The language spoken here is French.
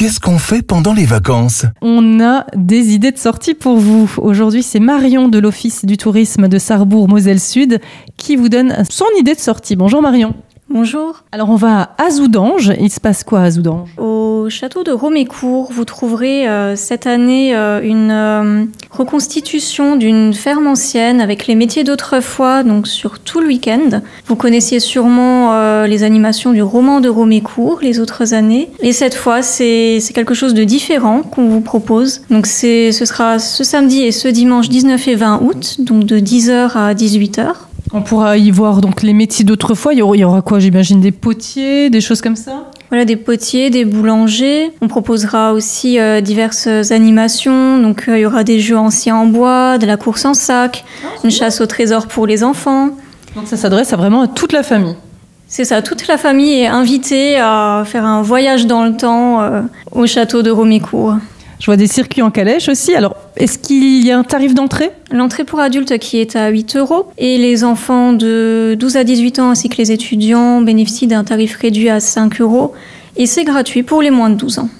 Qu'est-ce qu'on fait pendant les vacances? On a des idées de sortie pour vous. Aujourd'hui, c'est Marion de l'Office du tourisme de Sarrebourg-Moselle Sud qui vous donne son idée de sortie. Bonjour Marion. Bonjour. Alors on va à Zoudange. Il se passe quoi à Zoudange château de Romécourt, vous trouverez euh, cette année euh, une euh, reconstitution d'une ferme ancienne avec les métiers d'autrefois, donc sur tout le week-end. Vous connaissiez sûrement les animations du roman de Romécourt les autres années. Et cette fois, c'est quelque chose de différent qu'on vous propose. Donc ce sera ce samedi et ce dimanche 19 et 20 août, donc de 10h à 18h. On pourra y voir donc les métiers d'autrefois. Il y aura quoi J'imagine des potiers, des choses comme ça? Voilà, des potiers, des boulangers. On proposera aussi euh, diverses animations. Donc, euh, il y aura des jeux anciens en bois, de la course en sac, ah, une chasse au trésor pour les enfants. Donc, ça s'adresse vraiment à toute la famille. C'est ça, toute la famille est invitée à faire un voyage dans le temps euh, au château de Romécourt. Je vois des circuits en calèche aussi. Alors, est-ce qu'il y a un tarif d'entrée? L'entrée pour adultes qui est à 8 euros et les enfants de 12 à 18 ans ainsi que les étudiants bénéficient d'un tarif réduit à 5 euros et c'est gratuit pour les moins de 12 ans.